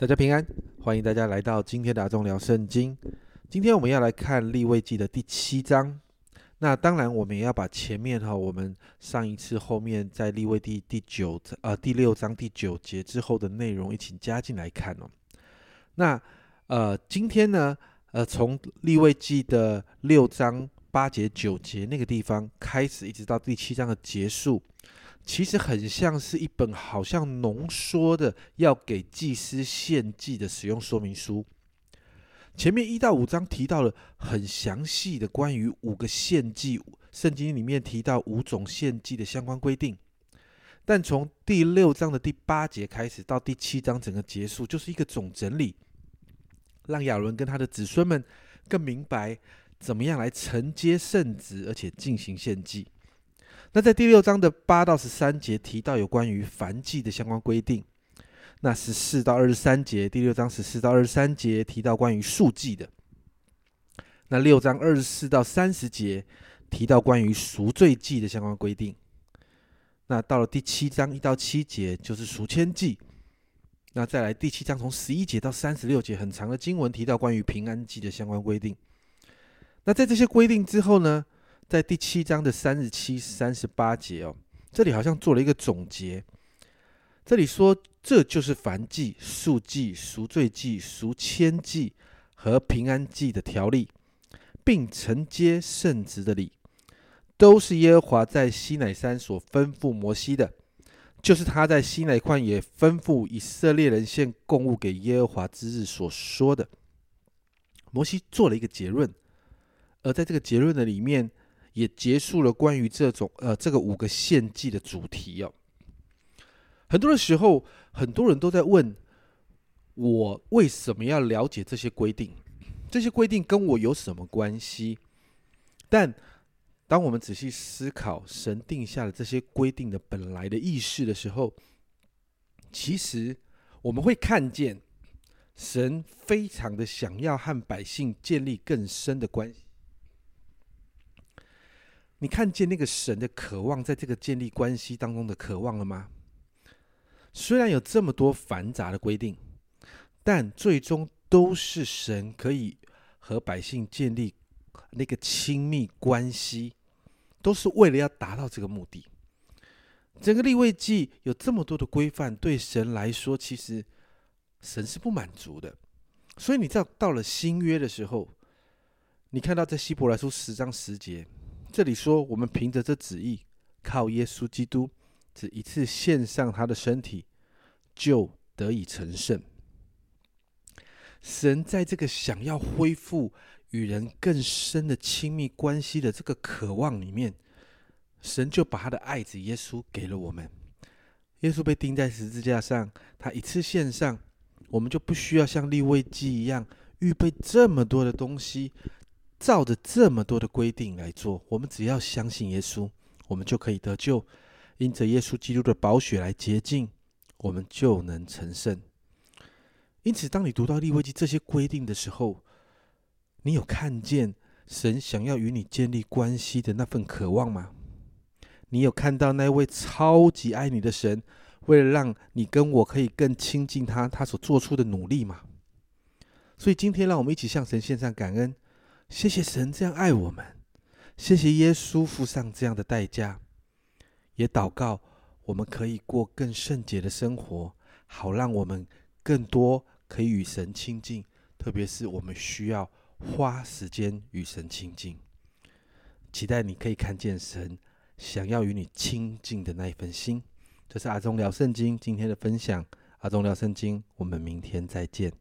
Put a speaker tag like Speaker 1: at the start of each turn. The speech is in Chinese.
Speaker 1: 大家平安，欢迎大家来到今天的阿忠聊圣经。今天我们要来看立位记的第七章。那当然，我们也要把前面哈，我们上一次后面在立位第第九呃第六章第九节之后的内容一起加进来看哦。那呃，今天呢，呃，从立位记的六章八节九节那个地方开始，一直到第七章的结束。其实很像是一本好像浓缩的要给祭司献祭的使用说明书。前面一到五章提到了很详细的关于五个献祭，圣经里面提到五种献祭的相关规定。但从第六章的第八节开始到第七章整个结束，就是一个总整理，让亚伦跟他的子孙们更明白怎么样来承接圣旨，而且进行献祭。那在第六章的八到十三节提到有关于凡祭的相关规定，那十四到二十三节，第六章十四到二十三节提到关于数祭的，那六章二十四到三十节提到关于赎罪祭的相关规定，那到了第七章一到七节就是赎愆祭，那再来第七章从十一节到三十六节很长的经文提到关于平安祭的相关规定，那在这些规定之后呢？在第七章的三十七、三十八节哦，这里好像做了一个总结。这里说，这就是凡祭、数祭、赎罪祭、赎愆祭和平安祭的条例，并承接圣职的礼，都是耶和华在西乃山所吩咐摩西的，就是他在西乃旷野吩咐以色列人献供物给耶和华之日所说的。摩西做了一个结论，而在这个结论的里面。也结束了关于这种呃这个五个献祭的主题哦。很多的时候，很多人都在问我为什么要了解这些规定？这些规定跟我有什么关系？但当我们仔细思考神定下的这些规定的本来的意识的时候，其实我们会看见神非常的想要和百姓建立更深的关系。你看见那个神的渴望，在这个建立关系当中的渴望了吗？虽然有这么多繁杂的规定，但最终都是神可以和百姓建立那个亲密关系，都是为了要达到这个目的。整个立位记有这么多的规范，对神来说，其实神是不满足的。所以你知道，到了新约的时候，你看到在希伯来书十章十节。这里说，我们凭着这旨意，靠耶稣基督，只一次献上他的身体，就得以成圣。神在这个想要恢复与人更深的亲密关系的这个渴望里面，神就把他的爱子耶稣给了我们。耶稣被钉在十字架上，他一次献上，我们就不需要像立位祭一样预备这么多的东西。照着这么多的规定来做，我们只要相信耶稣，我们就可以得救。因着耶稣基督的宝血来洁净，我们就能成圣。因此，当你读到利未记这些规定的时候，你有看见神想要与你建立关系的那份渴望吗？你有看到那位超级爱你的神，为了让你跟我可以更亲近他，他所做出的努力吗？所以，今天让我们一起向神献上感恩。谢谢神这样爱我们，谢谢耶稣付上这样的代价，也祷告我们可以过更圣洁的生活，好让我们更多可以与神亲近，特别是我们需要花时间与神亲近。期待你可以看见神想要与你亲近的那一份心。这是阿忠聊圣经今天的分享，阿忠聊圣经，我们明天再见。